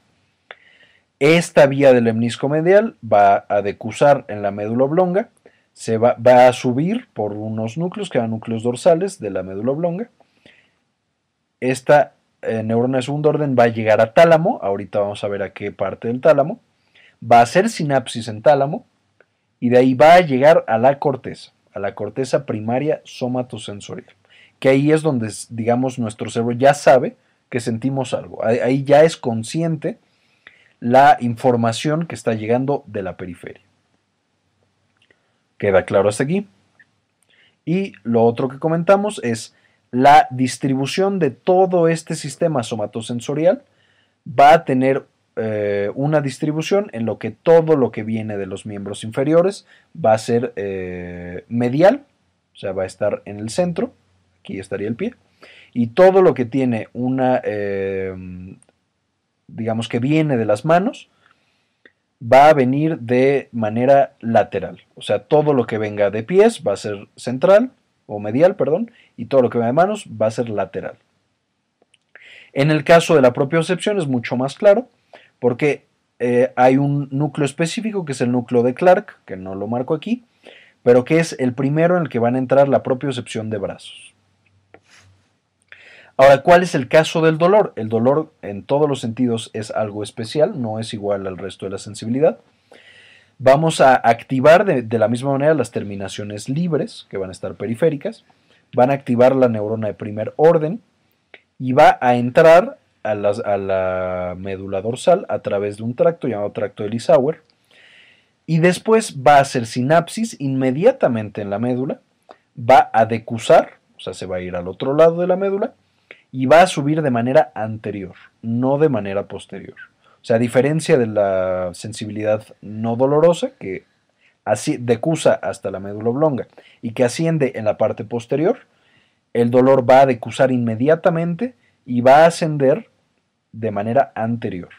Esta vía del lemnisco medial va a decusar en la médula oblonga, se va, a subir por unos núcleos que eran núcleos dorsales de la médula oblonga. Esta eh, neurona de segundo orden va a llegar a tálamo, ahorita vamos a ver a qué parte del tálamo va a hacer sinapsis en tálamo y de ahí va a llegar a la corteza, a la corteza primaria somatosensorial, que ahí es donde, digamos, nuestro cerebro ya sabe que sentimos algo, ahí ya es consciente la información que está llegando de la periferia. ¿Queda claro hasta aquí? Y lo otro que comentamos es la distribución de todo este sistema somatosensorial va a tener eh, una distribución en lo que todo lo que viene de los miembros inferiores va a ser eh, medial, o sea, va a estar en el centro, aquí estaría el pie, y todo lo que tiene una, eh, digamos que viene de las manos, va a venir de manera lateral, o sea, todo lo que venga de pies va a ser central, o medial, perdón, y todo lo que venga de manos va a ser lateral. En el caso de la propiocepción es mucho más claro, porque eh, hay un núcleo específico que es el núcleo de Clark, que no lo marco aquí, pero que es el primero en el que van a entrar la propiocepción de brazos. Ahora, ¿cuál es el caso del dolor? El dolor en todos los sentidos es algo especial, no es igual al resto de la sensibilidad. Vamos a activar de, la misma manera las terminaciones libres, que van a estar periféricas, van a activar la neurona de primer orden y va a entrar a la, médula dorsal a través de un tracto llamado tracto de Lisauer y después va a hacer sinapsis inmediatamente en la médula, va a decusar, o sea, se va a ir al otro lado de la médula y va a subir de manera anterior, no de manera posterior. O sea, a diferencia de la sensibilidad no dolorosa, que así decusa hasta la médula oblonga y que asciende en la parte posterior, el dolor va a decusar inmediatamente y va a ascender de manera anterior.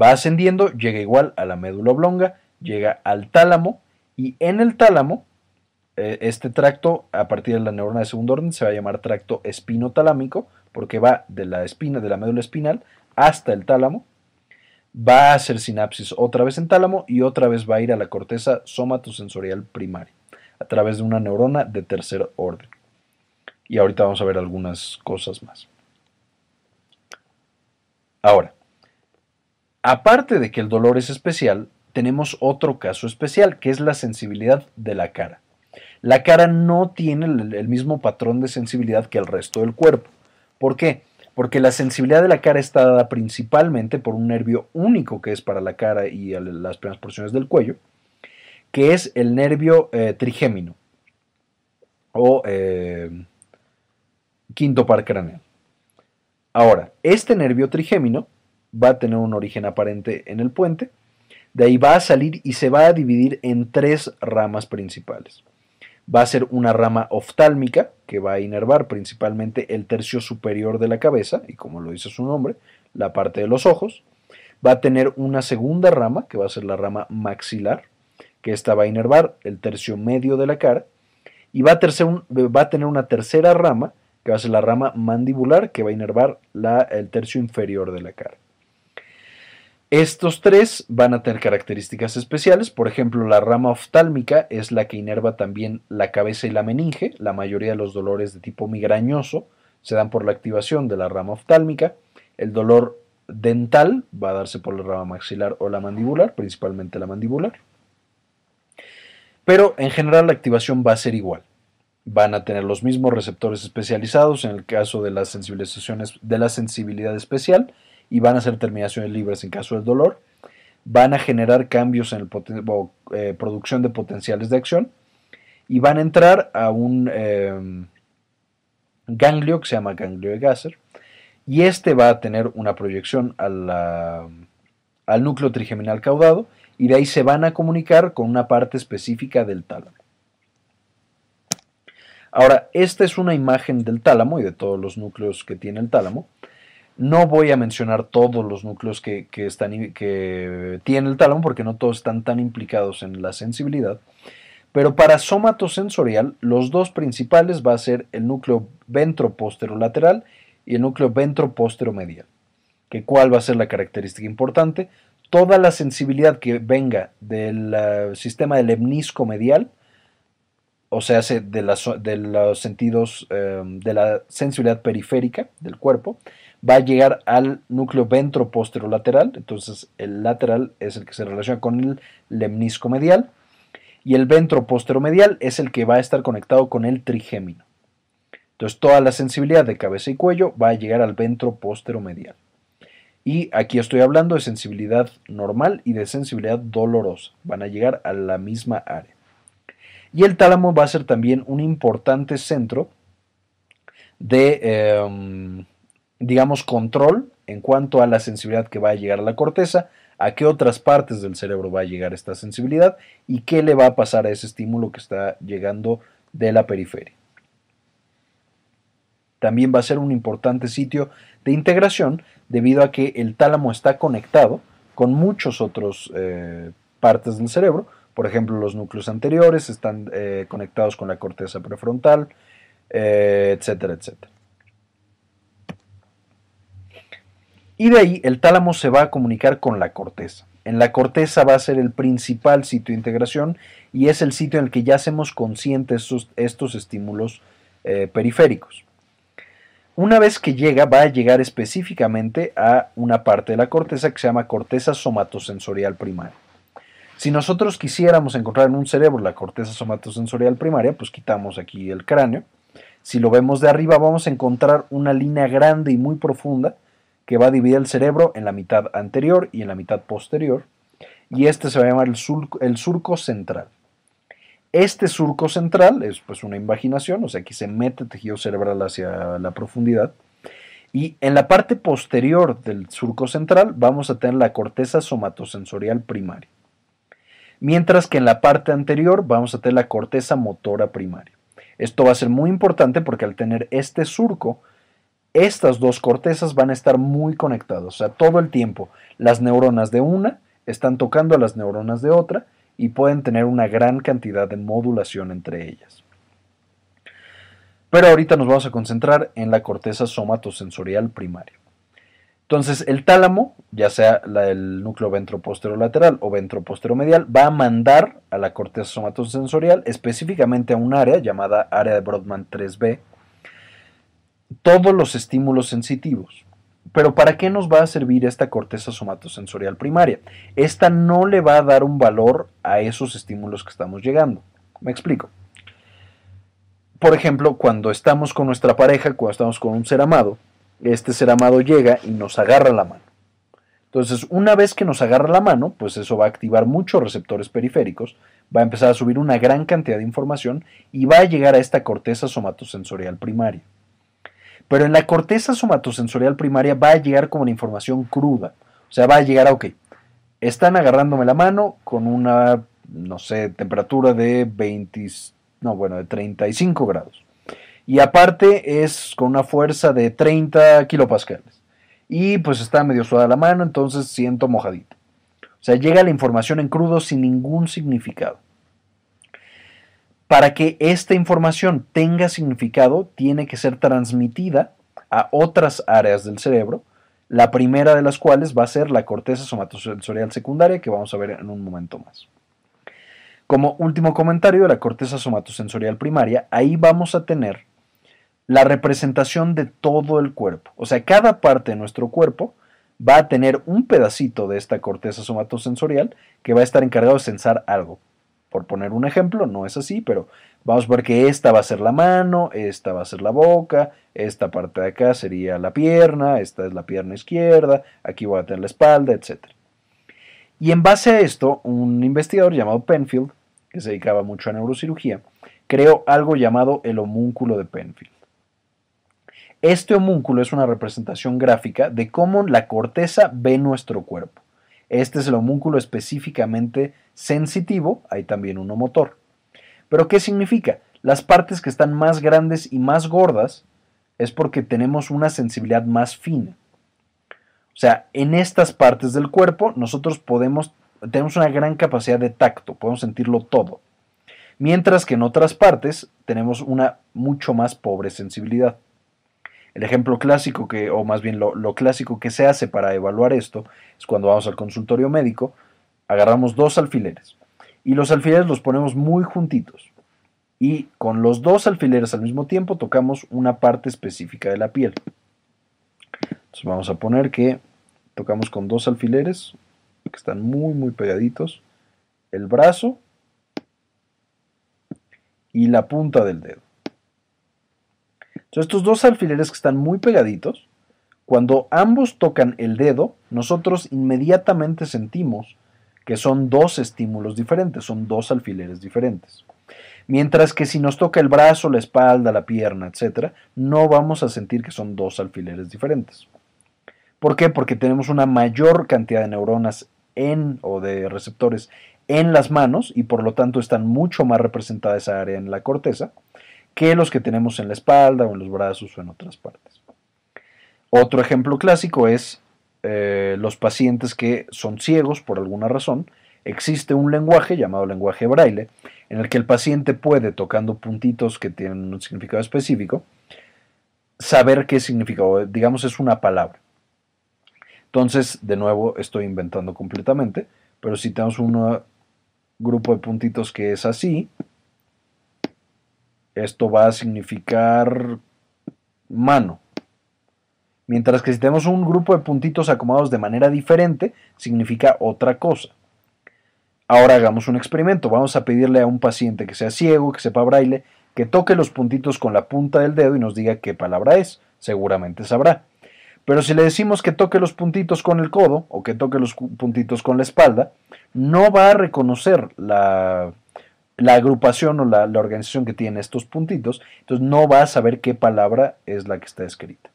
Va ascendiendo, llega igual a la médula oblonga, llega al tálamo y en el tálamo, este tracto a partir de la neurona de segundo orden se va a llamar tracto espinotalámico porque va de la espina, de la médula espinal hasta el tálamo. Va a hacer sinapsis otra vez en tálamo y otra vez va a ir a la corteza somatosensorial primaria a través de una neurona de tercer orden. Y ahorita vamos a ver algunas cosas más. Ahora, aparte de que el dolor es especial, tenemos otro caso especial, que es la sensibilidad de la cara. La cara no tiene el mismo patrón de sensibilidad que el resto del cuerpo. ¿Por qué? Porque la sensibilidad de la cara está dada principalmente por un nervio único que es para la cara y las primeras porciones del cuello, que es el nervio eh, trigémino o eh, quinto par craneal. Ahora, este nervio trigémino va a tener un origen aparente en el puente, de ahí va a salir y se va a dividir en tres ramas principales. Va a ser una rama oftálmica, que va a inervar principalmente el tercio superior de la cabeza, y como lo dice su nombre, la parte de los ojos. Va a tener una segunda rama, que va a ser la rama maxilar, que esta va a inervar el tercio medio de la cara. Y va a, va a tener una tercera rama, que va a ser la rama mandibular, que va a inervar el tercio inferior de la cara. Estos tres van a tener características especiales, por ejemplo, la rama oftálmica es la que inerva también la cabeza y la meninge, la mayoría de los dolores de tipo migrañoso se dan por la activación de la rama oftálmica, el dolor dental va a darse por la rama maxilar o la mandibular, principalmente la mandibular. Pero en general la activación va a ser igual. Van a tener los mismos receptores especializados en el caso de las sensibilizaciones de la sensibilidad especial y van a ser terminaciones libres en caso del dolor. Van a generar cambios en la eh, producción de potenciales de acción y van a entrar a un em, ganglio que se llama ganglio de Gasser y este va a tener una proyección al núcleo trigeminal caudado y de ahí se van a comunicar con una parte específica del tálamo. Ahora, esta es una imagen del tálamo y de todos los núcleos que tiene el tálamo. No voy a mencionar todos los núcleos que, que tiene el tálamo porque no todos están tan implicados en la sensibilidad. Pero para somatosensorial, los dos principales va a ser el núcleo ventroposterolateral y el núcleo ventroposteromedial. ¿Que ¿Cuál va a ser la característica importante? Toda la sensibilidad que venga del eh, sistema del lemnisco medial, o sea, de, de los sentidos em, de la sensibilidad periférica del cuerpo, va a llegar al núcleo ventroposterolateral, entonces el lateral es el que se relaciona con el lemnisco medial, y el ventroposteromedial es el que va a estar conectado con el trigémino. Entonces toda la sensibilidad de cabeza y cuello va a llegar al ventro medial. Y aquí estoy hablando de sensibilidad normal y de sensibilidad dolorosa. Van a llegar a la misma área. Y el tálamo va a ser también un importante centro de, em, digamos, control en cuanto a la sensibilidad que va a llegar a la corteza, a qué otras partes del cerebro va a llegar esta sensibilidad y qué le va a pasar a ese estímulo que está llegando de la periferia. También va a ser un importante sitio de integración debido a que el tálamo está conectado con muchos otros eh, partes del cerebro. Por ejemplo, los núcleos anteriores están eh, conectados con la corteza prefrontal, eh, etcétera, etcétera. Y de ahí el tálamo se va a comunicar con la corteza. En la corteza va a ser el principal sitio de integración y es el sitio en el que ya hacemos conscientes estos, estímulos periféricos. Una vez que llega, va a llegar específicamente a una parte de la corteza que se llama corteza somatosensorial primaria. Si nosotros quisiéramos encontrar en un cerebro la corteza somatosensorial primaria, pues quitamos aquí el cráneo. Si lo vemos de arriba, vamos a encontrar una línea grande y muy profunda que va a dividir el cerebro en la mitad anterior y en la mitad posterior. Y este se va a llamar el surco central. Este surco central es pues una invaginación, o sea, aquí se mete tejido cerebral hacia la profundidad. Y en la parte posterior del surco central vamos a tener la corteza somatosensorial primaria. Mientras que en la parte anterior vamos a tener la corteza motora primaria. Esto va a ser muy importante porque al tener este surco, estas dos cortezas van a estar muy conectadas. O sea, todo el tiempo las neuronas de una están tocando a las neuronas de otra y pueden tener una gran cantidad de modulación entre ellas. Pero ahorita nos vamos a concentrar en la corteza somatosensorial primaria. Entonces, el tálamo, ya sea el núcleo ventroposterolateral o ventroposteromedial, va a mandar a la corteza somatosensorial, específicamente a un área llamada área de Brodmann 3B, todos los estímulos sensitivos. Pero ¿para qué nos va a servir esta corteza somatosensorial primaria? Esta no le va a dar un valor a esos estímulos que estamos llegando. Me explico. Por ejemplo, cuando estamos con nuestra pareja, cuando estamos con un ser amado, este ser amado llega y nos agarra la mano. Entonces, una vez que nos agarra la mano, pues eso va a activar muchos receptores periféricos, va a empezar a subir una gran cantidad de información y va a llegar a esta corteza somatosensorial primaria. Pero en la corteza somatosensorial primaria va a llegar como una información cruda. O sea, va a llegar a, ok, están agarrándome la mano con una, no sé, temperatura de 20, no, bueno, de 35 grados. Y aparte es con una fuerza de 30 kilopascales. Y pues está medio suada la mano, entonces siento mojadita. O sea, llega la información en crudo sin ningún significado. Para que esta información tenga significado, tiene que ser transmitida a otras áreas del cerebro, la primera de las cuales va a ser la corteza somatosensorial secundaria, que vamos a ver en un momento más. Como último comentario de la corteza somatosensorial primaria, ahí vamos a tener la representación de todo el cuerpo. O sea, cada parte de nuestro cuerpo va a tener un pedacito de esta corteza somatosensorial que va a estar encargado de sensar algo. Por poner un ejemplo, no es así, pero vamos a ver que esta va a ser la mano, esta va a ser la boca, esta parte de acá sería la pierna, esta es la pierna izquierda, aquí voy a tener la espalda, etc. Y en base a esto, un investigador llamado Penfield, que se dedicaba mucho a neurocirugía, creó algo llamado el homúnculo de Penfield. Este homúnculo es una representación gráfica de cómo la corteza ve nuestro cuerpo. Este es el homúnculo específicamente sensitivo, hay también uno motor. ¿Pero qué significa? Las partes que están más grandes y más gordas es porque tenemos una sensibilidad más fina. O sea, en estas partes del cuerpo nosotros podemos, tenemos una gran capacidad de tacto, podemos sentirlo todo. Mientras que en otras partes tenemos una mucho más pobre sensibilidad. El ejemplo clásico que, o más bien lo, lo, clásico que se hace para evaluar esto, es cuando vamos al consultorio médico, agarramos dos alfileres y los alfileres los ponemos muy juntitos. Y con los dos alfileres al mismo tiempo tocamos una parte específica de la piel. Entonces vamos a poner que tocamos con dos alfileres que están muy muy pegaditos el brazo y la punta del dedo. Estos dos alfileres que están muy pegaditos, cuando ambos tocan el dedo, nosotros inmediatamente sentimos que son dos estímulos diferentes, son dos alfileres diferentes. Mientras que si nos toca el brazo, la espalda, la pierna, etc., no vamos a sentir que son dos alfileres diferentes. ¿Por qué? Porque tenemos una mayor cantidad de neuronas en o de receptores en las manos y por lo tanto están mucho más representada esa área en la corteza que los que tenemos en la espalda o en los brazos o en otras partes. Otro ejemplo clásico es eh, los pacientes que son ciegos por alguna razón. Existe un lenguaje llamado lenguaje braille en el que el paciente puede, tocando puntitos que tienen un significado específico, saber qué significa, digamos es una palabra. Entonces, de nuevo, estoy inventando completamente, pero si tenemos un grupo de puntitos que es así, esto va a significar mano. Mientras que si tenemos un grupo de puntitos acomodados de manera diferente, significa otra cosa. Ahora hagamos un experimento. Vamos a pedirle a un paciente que sea ciego, que sepa braille, que toque los puntitos con la punta del dedo y nos diga qué palabra es. Seguramente sabrá. Pero si le decimos que toque los puntitos con el codo o que toque los puntitos con la espalda, no va a reconocer la, agrupación o la, organización que tiene estos puntitos, entonces no va a saber qué palabra es la que está escrita.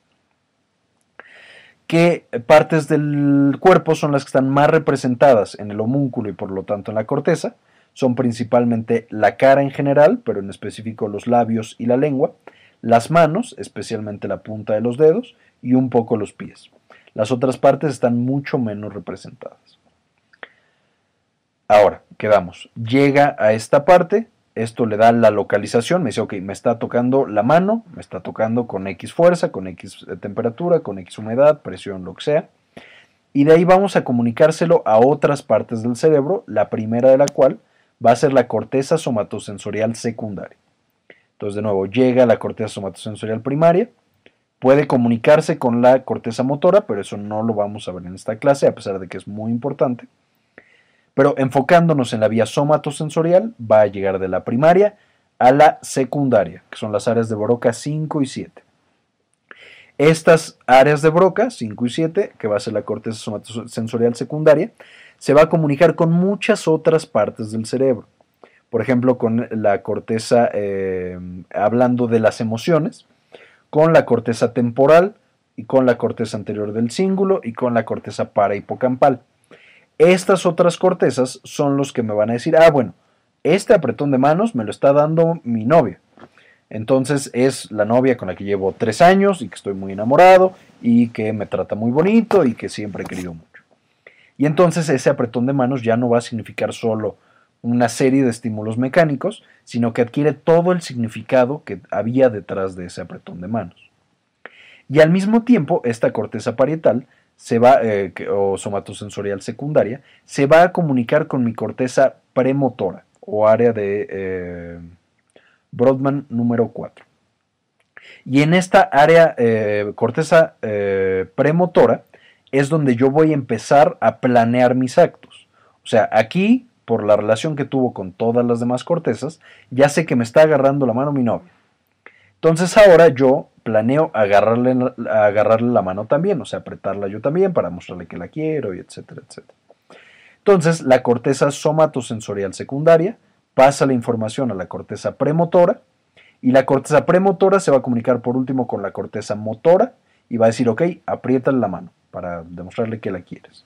¿Qué partes del cuerpo son las que están más representadas en el homúnculo y por lo tanto en la corteza? Son principalmente la cara en general, pero en específico los labios y la lengua, las manos, especialmente la punta de los dedos, y un poco los pies. Las otras partes están mucho menos representadas. Ahora, quedamos. Llega a esta parte, esto le da la localización, me dice, ok, me está tocando la mano, me está tocando con X fuerza, con X temperatura, con X humedad, presión, lo que sea. Y de ahí vamos a comunicárselo a otras partes del cerebro, la primera de la cual va a ser la corteza somatosensorial secundaria. Entonces, de nuevo, llega a la corteza somatosensorial primaria, Puede comunicarse con la corteza motora, pero eso no lo vamos a ver en esta clase, a pesar de que es muy importante. Pero enfocándonos en la vía somatosensorial, va a llegar de la primaria a la secundaria, que son las áreas de Broca 5 y 7. Estas áreas de Broca 5 y 7, que va a ser la corteza somatosensorial secundaria, se va a comunicar con muchas otras partes del cerebro. Por ejemplo, con la corteza, eh, hablando de las emociones, con la corteza temporal y con la corteza anterior del cíngulo y con la corteza parahipocampal. Estas otras cortezas son los que me van a decir, ah, bueno, este apretón de manos me lo está dando mi novia. Entonces es la novia con la que llevo tres años y que estoy muy enamorado y que me trata muy bonito y que siempre he querido mucho. Y entonces ese apretón de manos ya no va a significar solo una serie de estímulos mecánicos, sino que adquiere todo el significado que había detrás de ese apretón de manos. Y al mismo tiempo, esta corteza parietal se va, eh, o somatosensorial secundaria, se va a comunicar con mi corteza premotora o área de eh, Brodmann número 4. Y en esta área, eh, corteza premotora, es donde yo voy a empezar a planear mis actos. O sea, aquí, por la relación que tuvo con todas las demás cortezas, ya sé que me está agarrando la mano mi novia. Entonces ahora yo planeo agarrarle, agarrarle la mano también, o sea, apretarla yo también para mostrarle que la quiero y etcétera, etcétera. Entonces, la corteza somatosensorial secundaria pasa la información a la corteza premotora y la corteza premotora se va a comunicar por último con la corteza motora y va a decir, ok, apriétale la mano para demostrarle que la quieres.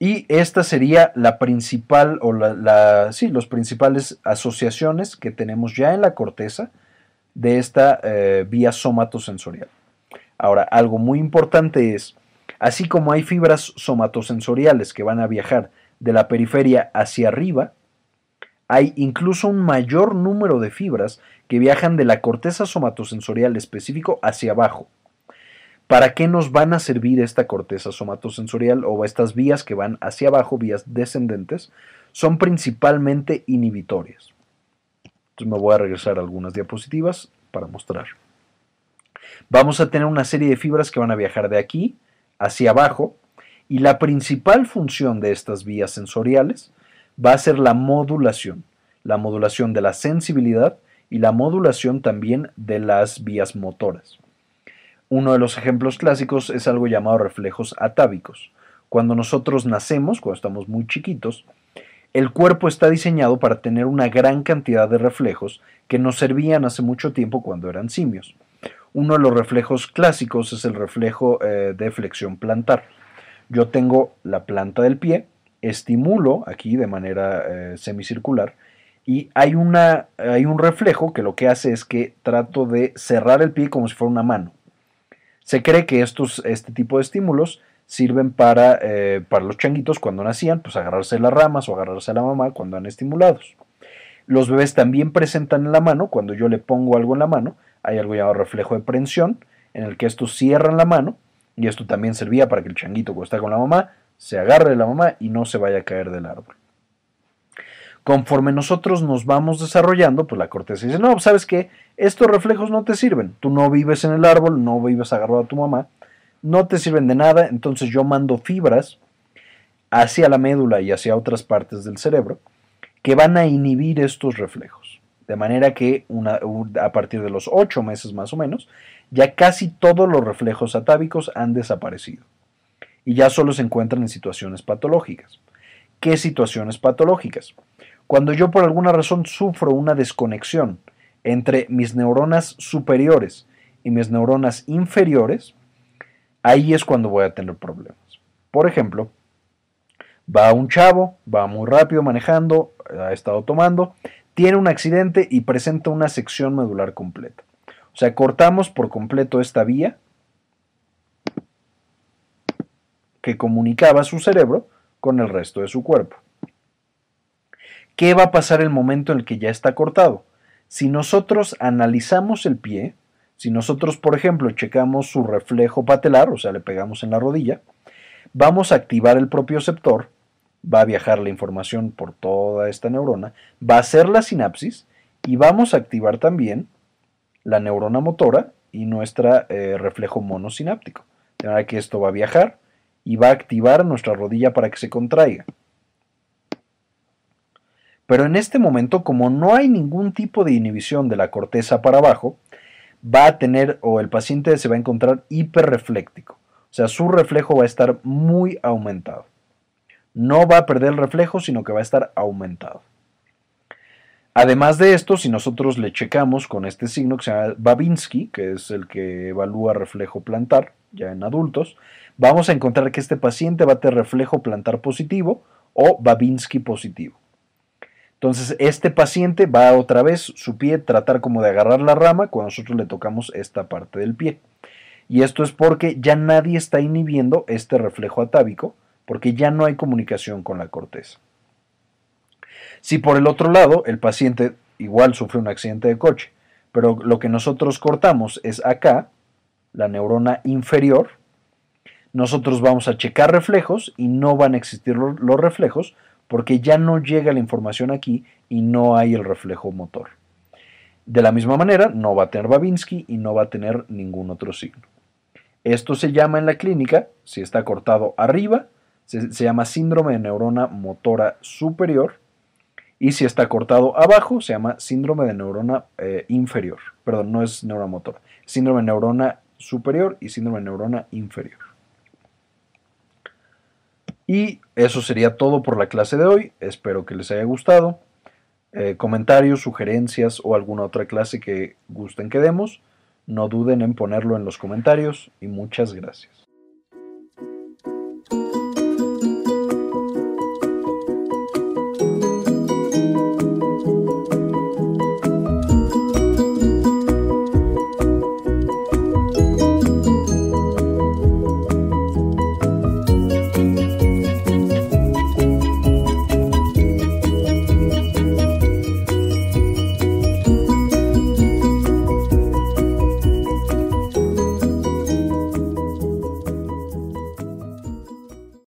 Y esta sería la principal, o la, sí, los principales asociaciones que tenemos ya en la corteza de esta eh, vía somatosensorial. Ahora, algo muy importante es, así como hay fibras somatosensoriales que van a viajar de la periferia hacia arriba, hay incluso un mayor número de fibras que viajan de la corteza somatosensorial específico hacia abajo. ¿Para qué nos van a servir esta corteza somatosensorial o estas vías que van hacia abajo, vías descendentes? Son principalmente inhibitorias. Entonces me voy a regresar a algunas diapositivas para mostrar. Vamos a tener una serie de fibras que van a viajar de aquí hacia abajo y la principal función de estas vías sensoriales va a ser la modulación, la modulación de la sensibilidad y la modulación también de las vías motoras. Uno de los ejemplos clásicos es algo llamado reflejos atávicos. Cuando nosotros nacemos, cuando estamos muy chiquitos, el cuerpo está diseñado para tener una gran cantidad de reflejos que nos servían hace mucho tiempo cuando eran simios. Uno de los reflejos clásicos es el reflejo eh, de flexión plantar. Yo tengo la planta del pie, estimulo aquí de manera eh, semicircular y hay, una, hay un reflejo que lo que hace es que trato de cerrar el pie como si fuera una mano. Se cree que estos, este tipo de estímulos sirven para, eh, para los changuitos cuando nacían, pues agarrarse las ramas o agarrarse a la mamá cuando han estimulados. Los bebés también presentan en la mano, cuando yo le pongo algo en la mano, hay algo llamado reflejo de prensión, en el que estos cierran la mano, y esto también servía para que el changuito cuando está con la mamá, se agarre de la mamá y no se vaya a caer del árbol. Conforme nosotros nos vamos desarrollando, pues la corteza dice, no, ¿sabes qué? Estos reflejos no te sirven. Tú no vives en el árbol, no vives agarrado a tu mamá, no te sirven de nada, entonces yo mando fibras hacia la médula y hacia otras partes del cerebro que van a inhibir estos reflejos. De manera que a partir de los ocho meses más o menos, ya casi todos los reflejos atávicos han desaparecido y ya solo se encuentran en situaciones patológicas. ¿Qué situaciones patológicas? Cuando yo por alguna razón sufro una desconexión entre mis neuronas superiores y mis neuronas inferiores, ahí es cuando voy a tener problemas. Por ejemplo, va un chavo, va muy rápido manejando, ha estado tomando, tiene un accidente y presenta una sección medular completa. O sea, cortamos por completo esta vía que comunicaba su cerebro con el resto de su cuerpo. ¿Qué va a pasar el momento en el que ya está cortado? Si nosotros analizamos el pie, si nosotros, por ejemplo, checamos su reflejo patelar, o sea, le pegamos en la rodilla, vamos a activar el propioceptor, va a viajar la información por toda esta neurona, va a hacer la sinapsis y vamos a activar también la neurona motora y nuestro eh, reflejo monosináptico. De manera que esto va a viajar y va a activar nuestra rodilla para que se contraiga. Pero en este momento, como no hay ningún tipo de inhibición de la corteza para abajo, va a tener o el paciente se va a encontrar hiperrefléctico. O sea, su reflejo va a estar muy aumentado. No va a perder el reflejo, sino que va a estar aumentado. Además de esto, si nosotros le checamos con este signo que se llama Babinski, que es el que evalúa reflejo plantar, ya en adultos, vamos a encontrar que este paciente va a tener reflejo plantar positivo o Babinski positivo. Entonces, este paciente va otra vez su pie tratar como de agarrar la rama cuando nosotros le tocamos esta parte del pie. Y esto es porque ya nadie está inhibiendo este reflejo atávico, porque ya no hay comunicación con la corteza. Si por el otro lado el paciente igual sufre un accidente de coche, pero lo que nosotros cortamos es acá, la neurona inferior, nosotros vamos a checar reflejos y no van a existir los reflejos porque ya no llega la información aquí y no hay el reflejo motor. De la misma manera, no va a tener Babinski y no va a tener ningún otro signo. Esto se llama en la clínica, si está cortado arriba, se, llama síndrome de neurona motora superior. Y si está cortado abajo, se llama síndrome de neurona eh, inferior. Perdón, no es neurona motora. Síndrome de neurona superior y síndrome de neurona inferior. Y eso sería todo por la clase de hoy. Espero que les haya gustado. Eh, comentarios, sugerencias o alguna otra clase que gusten que demos, no duden en ponerlo en los comentarios y muchas gracias.